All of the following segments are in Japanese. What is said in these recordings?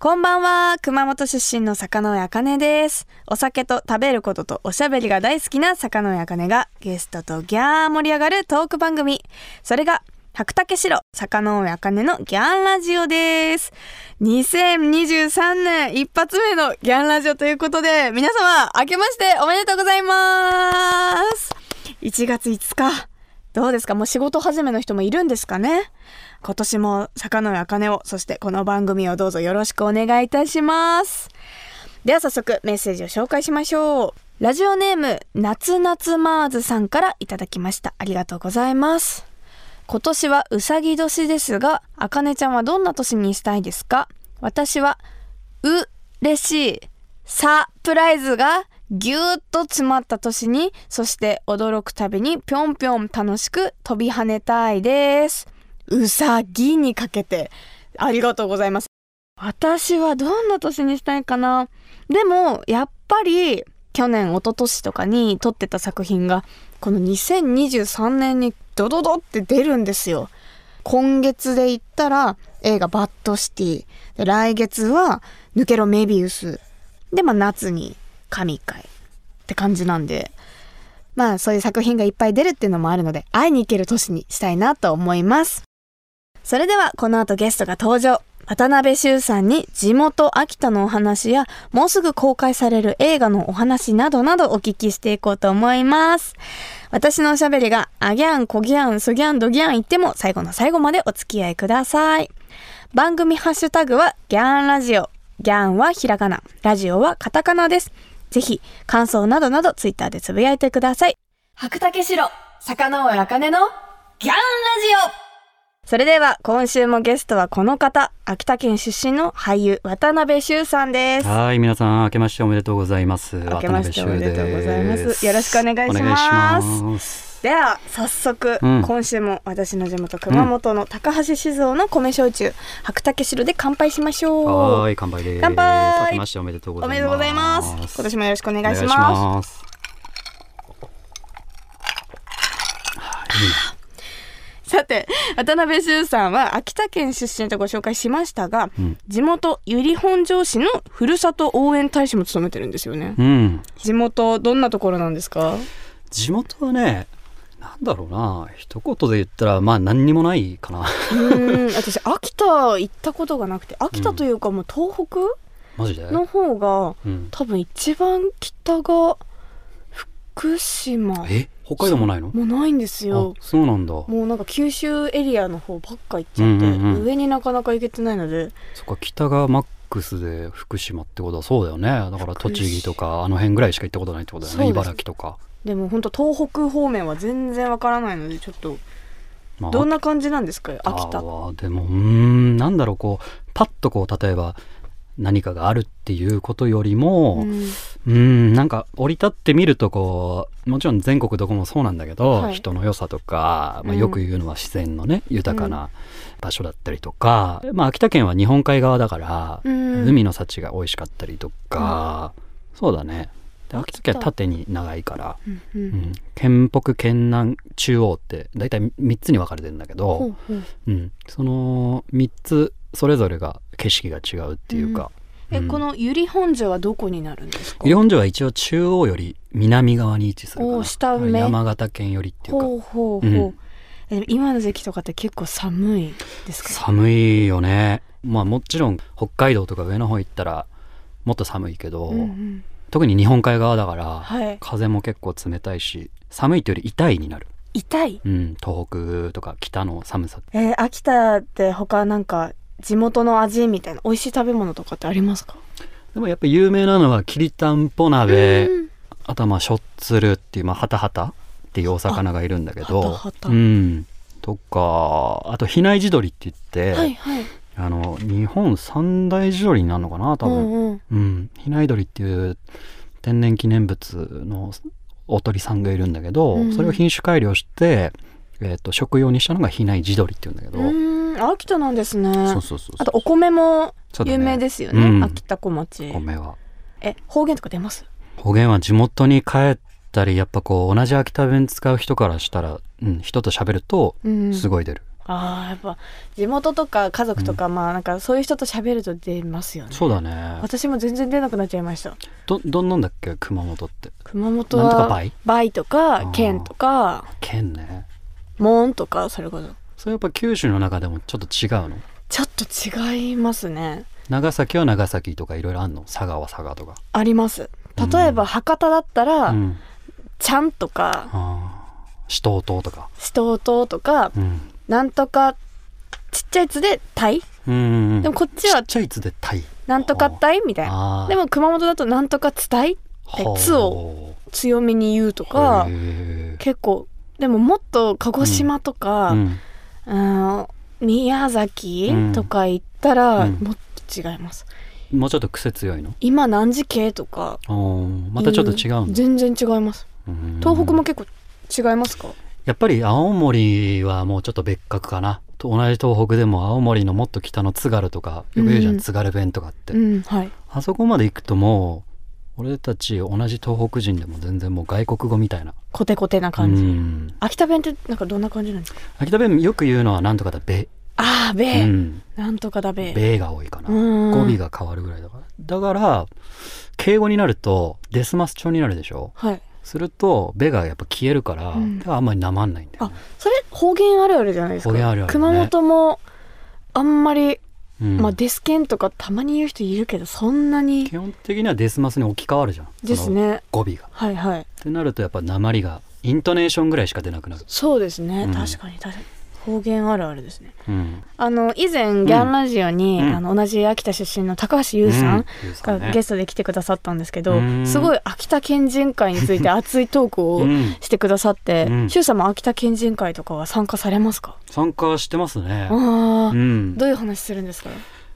こんばんは。熊本出身の坂上茜です。お酒と食べることとおしゃべりが大好きな坂上茜がゲストとギャー盛り上がるトーク番組。それが白竹城坂上茜のギャンラジオです。2023年一発目のギャンラジオということで皆様明けましておめでとうございます。1月5日。どうですか？もう仕事始めの人もいるんですかね？今年も坂上茜を、そしてこの番組をどうぞよろしくお願いいたします。では早速メッセージを紹介しましょう。ラジオネーム、夏夏マーズさんからいただきました。ありがとうございます。今年はうさぎ年ですが、あかねちゃんはどんな年にしたいですか？私は、う、れしい、サプライズがぎゅーっと詰まった年に、そして驚くたびにぴょんぴょん楽しく飛び跳ねたいです。うさぎにかけて、ありがとうございます。私はどんな年にしたいかな？でも、やっぱり、去年、一昨年とかに撮ってた作品が、この2023年にドドドって出るんですよ。今月で言ったら、映画バッドシティ。で来月は、抜けろメビウス。で、まあ夏に神回。って感じなんで、まあそういう作品がいっぱい出るっていうのもあるので、会いに行ける年にしたいなと思います。それではこの後ゲストが登場。渡辺修さんに地元秋田のお話や、もうすぐ公開される映画のお話などなどお聞きしていこうと思います。私のおしゃべりが、あギャン、こギャン、そギャン、ドギャン言っても最後の最後までお付き合いください。番組ハッシュタグはギャンラジオ。ギャンはひらがな、ラジオはカタカナです。ぜひ、感想などなどツイッターでつぶやいてください。白竹城、坂上茜のギャンラジオそれでは今週もゲストはこの方、秋田県出身の俳優渡辺修さんです。はい、皆さん明けましておめでとうございます。明けましておめでとうございますよろしくお願いします。では早速、うん今週も私の地元熊本の高橋酒造の米焼酎、白竹汁で乾杯しましょう。はい、乾杯です。乾杯明けましておめでとうございます。今年もよろしくお願いします。いいさて渡辺修さんは秋田県出身とご紹介しましたが、うん地元由利本荘市のふるさと応援大使も務めてるんですよね。うん、地元どんなところなんですか？地元はね、なんだろうな、一言で言ったらまあ何にもないかな。うーん 私秋田行ったことがなくて秋田というかもう東北？マジで？の方がうん。多分一番北が福島え、北海道もないの？もうないんですよ。あ、そうなんだ。もうなんか九州エリアの方ばっか行っちゃって、うんうんうん。上になかなか行けてないので。そっか北がマックスで福島ってことはそうだよね。だから栃木とかあの辺ぐらいしか行ったことないってことだよね茨城とか、でも本当東北方面は全然わからないのでちょっとまあどんな感じなんですか秋秋田は。でもうーんなんだろうこうパッとこう例えば何かがあるっていうことよりもうん。うーんなんか降り立ってみるとこうもちろん全国どこもそうなんだけど、はい。人の良さとか、まあ、うん。よく言うのは自然のね、豊かな場所だったりとか、まあ、秋田県は日本海側だから、うん。海の幸が美味しかったりとか、そうだね。で秋田県は縦に長いから、うんううん。ん、県北県南中央って大体3つに分かれてるんだけほど、う。ん、その3つそれぞれが景色が違うっていうか、え、うん。この由利本荘はどこになるんですか？由利本荘は一応中央より南側に位置するかお下上。山形県よりっていうか。ほうほうほう、うん。え今の時期とかって結構寒いですか？寒いよね。まあもちろん北海道とか上の方行ったらもっと寒いけど、うんうん。特に日本海側だから、はい。風も結構冷たいし寒いというより痛いになる、痛い？うん、東北とか北の寒さ。えー秋田って他なんか地元の味みたいな美味しい食べ物とかってありますか？でもやっぱ有名なのはきりたんぽ鍋、うん。あとはまあしょっつるっていうまあハタハタっていうお魚がいるんだけど。うん。とかあと比内地鶏って言って、はいはい。あの日本三大地鶏になるのかな多分、うんうん。うん、比内鶏っていう天然記念物のお鳥さんがいるんだけど、うん。それを品種改良して、えー、と食用にしたのが比内地鶏っていうんだけど、秋田なんですね。そうそうそうあとお米も有名ですよね。うん。秋田小町。米は。え方言とか出ます？方言は地元に帰ったりやっぱこう同じ秋田弁使う人からしたら、うん、人と喋るとうん。すごい出る、ああやっぱ地元とか家族とか、まあなんかそういう人と喋ると出ますよね。そうだね。私も全然出なくなっちゃいました。どどんなんだっけ？熊本って。熊本なんとかは倍倍とかー。県とか。県ね。門とかそれこそそれやっぱ九州の中でもちょっと違うの？ちょっと違いますね。長崎は長崎とかいろいろあんの？佐賀は佐賀とか。あります。例えば博多だったら、うん。ちゃんとかあー。紫東島とか。しとうとうとかうん。なんとかちっちゃいつで「たいうんうんうん」でもこっちはちっちゃいつでタイ「なんとかたい」みたいな。でも熊本だと「なんとかつたい」はあ。つを強めに言うとかへ結構でももっと鹿児島とーか、うんうん宮崎うん。とか行ったらうん。もっと違います、もうちょっと癖強いの？今何時系とかまたちょっと違うんだ。全然違います。うん。東北も結構違いますか？やっぱり青森はもうちょっと別格かな。と同じ東北でも青森のもっと北の津軽とかよく言うじゃん、うん。津軽弁とかって、うんはい。あそこまで行くともう俺たち同じ東北人でも全然もう外国語みたいな。コテコテな感じ、うん。秋田弁ってなんかどんな感じなんですか？秋田弁よく言うのはなんとかだべ、ああべ、うん、なんとかだべべが多いかな。うん。語尾が変わるぐらいだから。だから敬語になるとデスマス調になるでしょ？はい。するとべがやっぱ消えるから、うん。あんまりなまんないんだよ、あねそれ方言あるあるじゃないですか。方言あるあるね。熊本もあんまり、うん。まあデスケンとかたまに言う人いるけどそんなに。基本的にはデスマスに置き換わるじゃん。ですね。語尾が。はいはい。ってなるとやっぱ鉛がイントネーションぐらいしか出なくなる、そうですね、うん。確かに確かに方言あるあるですね。うん、あの以前ギャンラジオに、うん。あの同じ秋田出身の高橋優さんがゲストで来てくださったんですけど、うん。すごい秋田県人会について熱いトークをうんしてくださって、うん。さんも秋田県人会とかは参加されますか、参加してますね。ああ、うん。どういう話するんですか？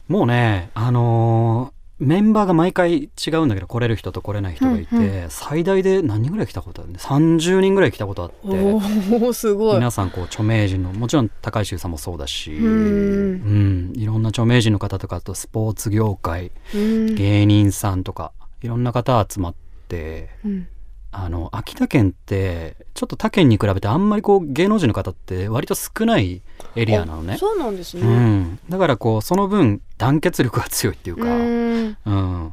もうねあのーメンバーが毎回違うんだけど来れる人と来れない人がいて、うん最大で何人ぐらい来たことあるね30人ぐらい来たことあってすごい。皆さんこう著名人のもちろん高橋優さんもそうだしうん。うんいろんな著名人の方とかあとスポーツ業界うん。芸人さんとかいろんな方集まってうんあの秋田県ってちょっと他県に比べてあんまりこう芸能人の方って割と少ないエリアなのね。あ。そうなんですね、うん、だからこうその分団結力が強いっていうか、うん。うん、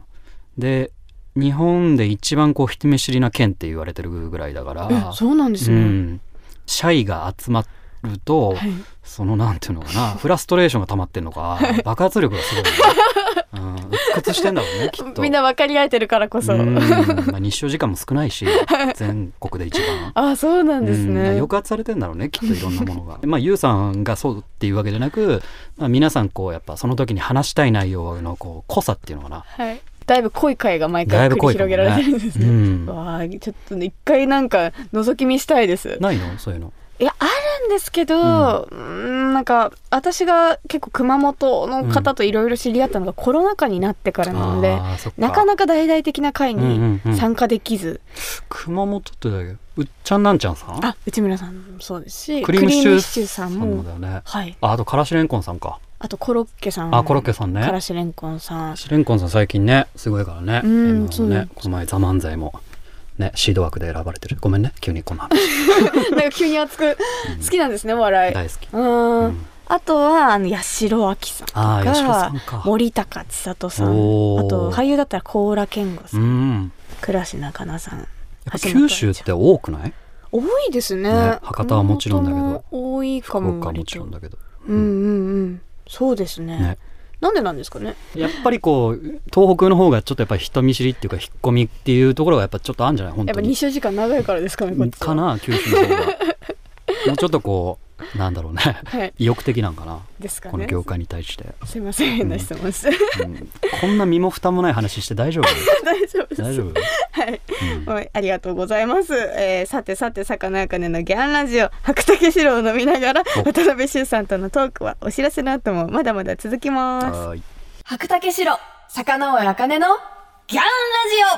で日本で一番こう人見知りな県って言われてるぐらいだから。えそうなんですうね、ん、シャイが集まると、はい。そのなんていうのかな フラストレーションが溜まってんのか爆発力がすごい、ね。うん、鬱屈してんだろうね きっと。みんな分かり合えてるからこそ、うんまあ、日照時間も少ないし全国で一番。あそうなんですうんね、抑圧されてんだろうねきっといろんなものが。まあユウさんがそうっていうわけじゃなく、まあ、皆さんこうやっぱその時に話したい内容のこう濃さっていうのかな。はい。だいぶ濃い回が毎回繰り広げられてるんですうね、ん、わあちょっとね一回なんか覗き見したいです。ないの？そういうの。いやあるんですけど、うん、なんか私が結構熊本の方といろいろ知り合ったのがコロナ禍になってからなので、あーそっか。なかなか大々的な会うんうんうん。に参加できず、熊本ってだけうっちゃんなんちゃんさん？あ内村さんもそうですしクリームシチューシチューさんももだよね。はい。ああとからしれんこんさんか。あとコロッケさん。あコロッケさんね。からしれんこんさん。しれんこんさん最近ねすごいからね。うん M1 そうねこの前「ザ漫才もねシード枠で選ばれてる。ごめんね急にこんな話。なんか急に熱く好きなんですねお笑い。大好き。うん。うん。あとはあの八代亜紀さんとか。森高千里さん。あと俳優だったら高良健吾さうん。ん。倉科かなさん九州って多くない？多いですね。ね博多はもちろんだけど。多いか福ももちろん割だけど。とうんうんうん。そうですね。ねなんでなんですかね？やっぱりこう東北の方がちょっとやっぱり人見知りっていうか引っ込みっていうところがやっぱちょっとあるんじゃない？本やっぱ当に日照時間長いからですかねこっちは。かな九州の方が。もうちょっとこうなんだろうね。はい。意欲的なんかな。ですかね。この業界に対して、すいません変な質問。ですうん。こんな身も蓋もない話して大丈夫？大丈夫です。大丈夫、はい。うん。はい、ありがとうございます。えーさてさて、魚やかねのギャンラジオ、白竹城を飲みながら、お。渡辺修さんとのトークはお知らせの後もまだまだ続きます。はーい。白竹城、魚尾あかねのギャンラ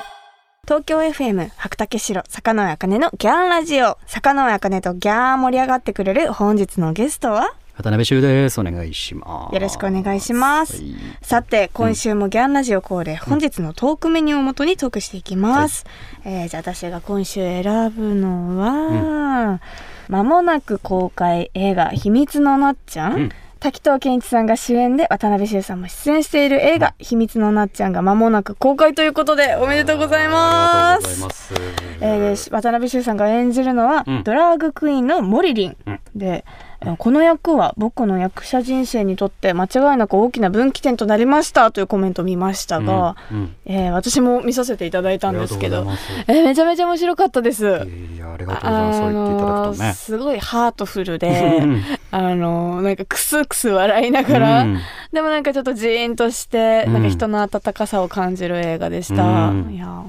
ジオ東京 FM 白竹城坂上茜のギャンラジオ。坂上茜とギャー盛り上がってくれる本日のゲストは？渡辺修です。お願いします。よろしくお願いします。はい。さて今週もギャンラジオ恒例、本日のトークメニューをもとにトークしていきます、えーじゃあ私が今週選ぶのは、間もなく公開映画「秘密のなっちゃん」うん滝藤健一さんが主演で渡辺修さんも出演している映画「秘密のなっちゃん」が間もなく公開ということでおめでとうございます。えー渡辺修さんが演じるのは、うん。ドラァグクイーンのモリリン、うん。でえーこの役は僕の役者人生にとって間違いなく大きな分岐点となりましたというコメントを見ましたが、うんうん。えー私も見させていただいたんですけどえーめちゃめちゃ面白かったです。いやいやありがとうございます。そう言っていただくとあのーね。すごいハートフルであのーなんかクスクス笑いながら、うん。でもなんかちょっとジーンとして、うん。なんか人の温かさを感じる映画でした、うん。いや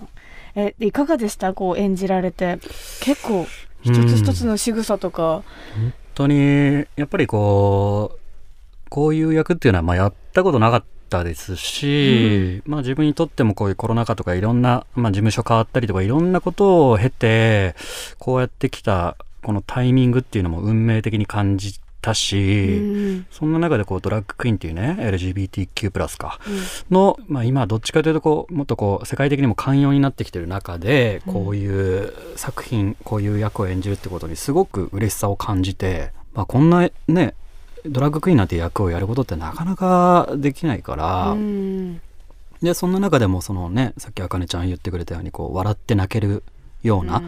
えいかがでした？こう演じられて。結構一つ一つの仕草とか、本当にやっぱりこうこういう役っていうのはまあやったことなかったですし、まあ自分にとってもこういうコロナ禍とかいろんな、まあ、事務所変わったりとかいろんなことを経てこうやってきたこのタイミングっていうのも運命的に感じたし、うんそんな中でこうドラッグクイーンっていうね LGBTQ+ かうん。の、まあ、今どっちかというとこうもっとこう世界的にも寛容になってきてる中でうん。こういう作品、こういう役を演じるってことにすごく嬉しさを感じて、まあ、こんなねドラッグクイーンなんて役をやることってなかなかできないから、うん。でそんな中でもそのねさっきあかねちゃん言ってくれたようにこう笑って泣けるような、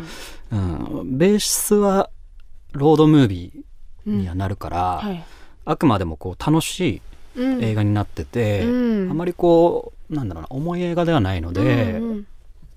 うん。ベースはロードムービーにはなるから、はい。あくまでもこう楽しいうん。映画になってて、うん。あまりこうなんだろうな重い映画ではないので、うんうん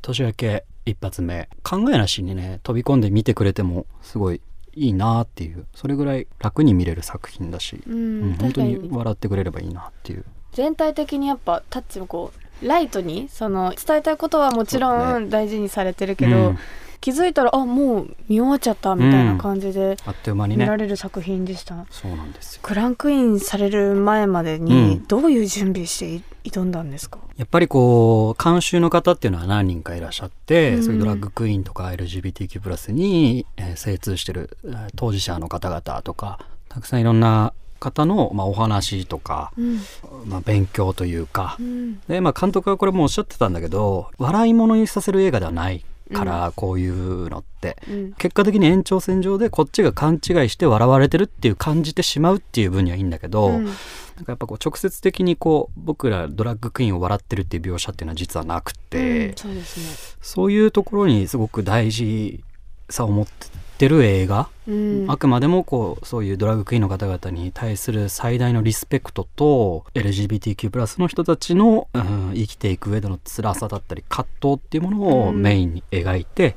年明け一発目考えなしにね飛び込んで見てくれてもすごいいいなっていうそれぐらい楽に見れる作品だし、ううんん本当に笑ってくれればいいなっていう。全体的にやっぱタッチもこうライトにその伝えたいことはもちろん大事にされてるけど、うん気づいたらあもう見終わっちゃったみたいな感じであっという間に見らねれる作品でした、そうなんですよ。クランクインされる前までうにん。どういう準備して挑んだんですか、やっぱりこう監修の方っていうのは何人かいらっしゃって、うん。そういうドラッグクイーンとか LGBTQ+ に、えー精通してるえー当事者の方々とかたくさんいろんな方の、まあ、お話とか、うん。まあ、勉強というか、うん。で、まあ、監督はこれもおっしゃってたんだけど笑い物にさせる映画ではないから、こういうのって。うん。結果的に延長線上でこっちが勘違いして笑われてるっていう感じてしまうっていう分にはいいんだけど、うん。なんかやっぱこう直接的にこう僕らドラッグクイーンを笑ってるっていう描写っていうのは実はなくて、うんそうですね。そういうところにすごく大事さを持ってる映画、うん。あくまでもこうそういうドラッグクイーンの方々に対する最大のリスペクトと LGBTQ+ の人たちの、うん生きていく上での辛さだったり葛藤っていうものをうん。メインに描いて、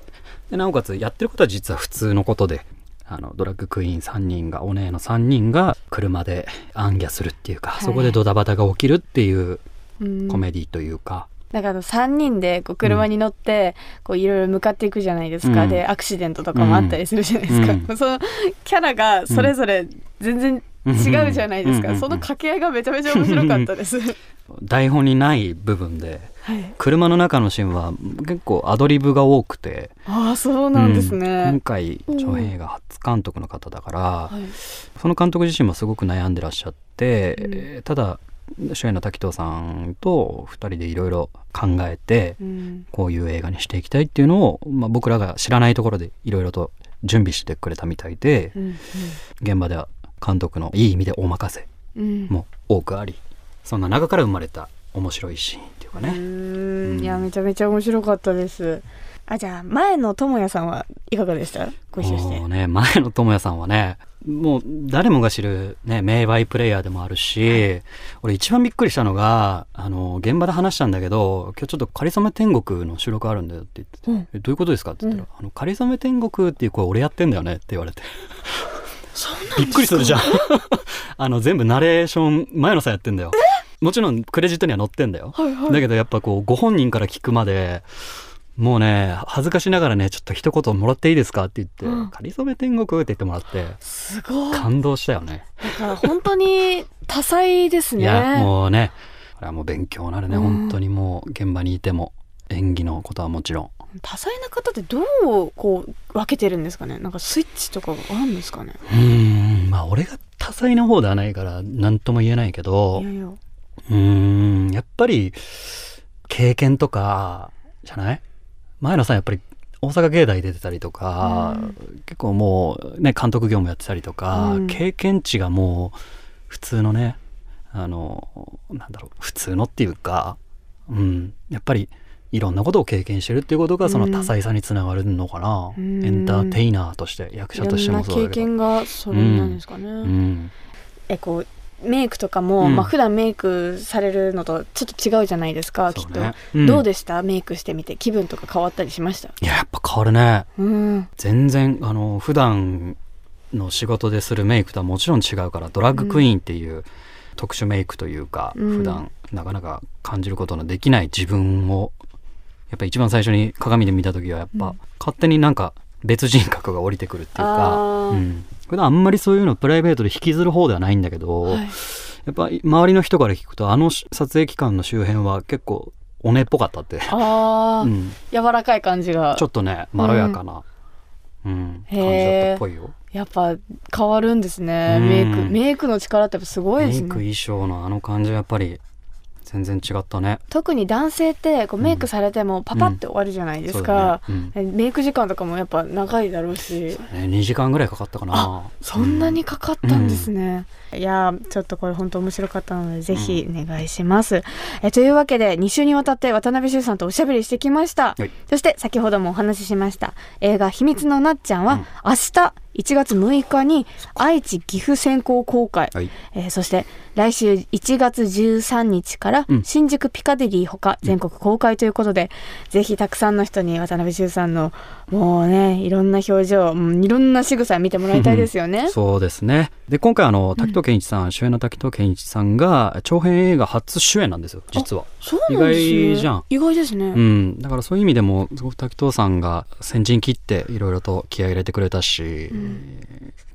でなおかつやってることは実は普通のことで。あのドラッグクイーン3人がお姉の3人が車で暗夜するっていうか、はい。そこでドタバタが起きるっていううん。コメディというか、だから3人でこう車に乗ってこういろいろ向かっていくじゃないですか、うん。でアクシデントとかもあったりするじゃないですか、うん。そのキャラがそれぞれ全然違うじゃないですか、うん。その掛け合いがめちゃめちゃ面白かったです。台本にない部分で。はい、車の中のシーンは結構アドリブが多くて。ああそうなんですうん。今ね。回長編映画初監督の方だから、はい。その監督自身もすごく悩んでらっしゃって、ただ主演の滝藤さんと2人でいろいろ考えてうんこういう映画にしていきたいっていうのを、まあ、僕らが知らないところでいろいろと準備してくれたみたいでうん現場では監督のいい意味でお任せうんも多くありそんな中から生まれた面白いシーンっていうかうね。ーんいやめちゃめちゃ面白かったです。あじゃあ前の智也さんはいかがでした？ご一緒して。ね前の智也さんはねもう誰もが知る、ね、名バイプレイヤーでもあるし、俺一番びっくりしたのがあの現場で話したんだけど今日ちょっと「かりそめ天国」の収録あるんだよって言っててうん。えどういうことですか?」って言ったら「あのかりそめ天国っていう声俺やってんだよね」って言われて。びっくりするじゃん。あの全部ナレーション前野さんやってんだよ。もちろんクレジットには載ってんだよ。はいはい。だけどやっぱこうご本人から聞くまでもうね恥ずかしながらねちょっと一言もらっていいですかって言ってうん「かりそめ天国」って言ってもらってすごい。だ感動したよね。から本当に多彩ですね。いやもうねこれはもう勉強なるね、うん。本当にもう現場にいても演技のことはもちろん。多彩な方ってどうこう分けてるんですかね？なんかスイッチとかがあるんですかね？うーん。まあ俺が多彩な方ではないから何とも言えないけどいやいや。うーん。やっぱり経験とかじゃない？前野さんやっぱり大阪芸大出てたりとか、結構もうね監督業務やってたりとか、うん。経験値がもう普通のねあのなんだろう普通のっていうか、うん、やっぱりいろんなことを経験してるっていうことがその多彩さにつながるのかな、うん。エンターテイナーとして役者としてもそうだけど。経験がそれなんですかね、うん。えこうメイクとかも、うん。まあ普段メイクされるのとちょっと違うじゃないですか、きっと、そうねうん。どうでした？メイクしてみて気分とか変わったりしました？いややっぱ変わるね。うん。全然あの普段の仕事でするメイクとはもちろん違うからドラッグクイーンっていう特殊メイクというか、うん。普段なかなか感じることのできない自分をやっぱ一番最初に鏡で見た時はやっぱ、うん。勝手になんか別人格が降りてくるっていうあか、ー。うん、普段あんまりそういうのプライベートで引きずる方ではないんだけど、はい。やっぱ周りの人から聞くとあの撮影期間の周辺は結構おねっぽかったって、ああ、うん、柔らかい感じが。ちょっとねまろやかな、うん。感じだったっぽいよ。やっぱ変わるんですね、うん。メイクメイクの力ってやっぱすごいですね。メイク衣装のあの感じはやっぱり全然違ったね。特に男性ってこうメイクされてもパパって終わるじゃないですか、そうだねえメイク時間とかもやっぱ長いだろうし。うんね。2時間ぐらいかかったかな。そんなにかかったんですね、いやーちょっとこれ本当面白かったのでぜひお願いします、えというわけで2週にわたって渡辺修さんとおしゃべりしてきました、はい。そして先ほどもお話ししました。映画「秘密のなっちゃん」はうん。明日1月6日に愛知岐阜先行公開、はい。えーそして来週1月13日からうん新宿ピカデリーほか全国公開ということで、ぜひたくさんの人に渡辺修さんのもうねいろんな表情、うんいろんな仕草見てもらいたいですよね。そうですね。で、今回あの、滝藤健一さん、主演の滝藤健一さんが長編映画初主演なんですよ、実は。そうなんですね意外じゃん意外ですね。うん。だからそういう意味でも、すごく滝藤さんが先陣切っていろいろと気合い入れてくれたし、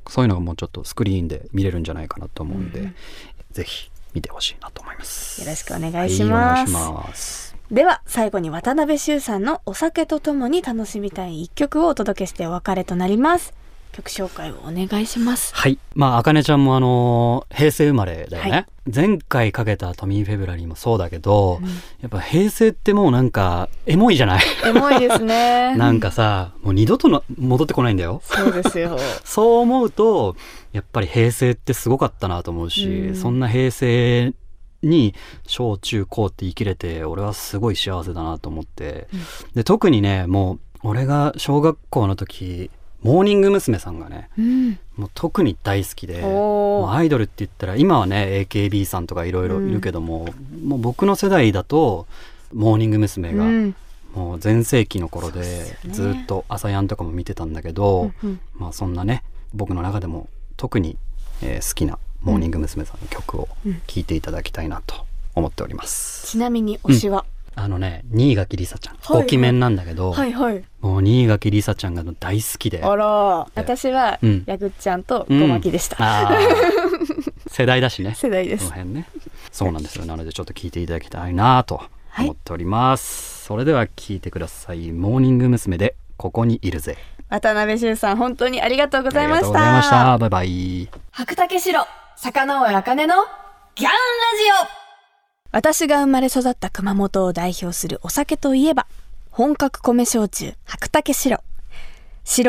そういうのがもうちょっとスクリーンで見れるんじゃないかなと思うんで、ぜひ見てほしいなと思います。よろしくお願いしますはいます。では最後に渡辺修さんのお酒とともに楽しみたい一曲をお届けしてお別れとなります。曲紹介をお願いします。はい。まあ、あかねちゃんもあのー平成生まれだよね。はい前回かけたトミー・フェブラリーもそうだけど、うんやっぱ平成ってもうなんか、エモいじゃない？エモいですね。なんかさ、もう二度との戻ってこないんだよ。そうですよ。そう思うと、やっぱり平成ってすごかったなと思うし、うんそんな平成に小中高って生きれて、俺はすごい幸せだなと思って。うんで、特にね、もう、俺が小学校の時、モーニング娘。さんがね、うん。もう特に大好きで、アイドルって言ったら、今はね、AKB さんとかいろいろいるけども、もう僕の世代だと、モーニング娘。が、うんもう全盛期の頃でねずっと朝やんとかも見てたんだけど、うんうんまあそんなね僕の中でも特に、えー好きなモーニング娘。さんの曲をうん聴いていただきたいなと思っております。ちなみに推しは、あのね新垣梨沙ちゃん。はいはい。ご記面なんだけど、はいはい。もう新垣梨沙ちゃんが大好きで。あら、私はうん。ヤグッちゃんとうんごまきでした。あー。世代だしね。世代です。その辺ね。そうなんですよ。なのでちょっと聞いていただきたいなと思っております、それでは聞いてください。モーニング娘。でここにいるぜ。渡辺修さん本当にありがとうございました。ありがとうございました。バイバイ。白竹城、坂上茜のギャンラジオ私が生まれ育った熊本を代表するお酒といえば、本格米焼酎、白竹白。白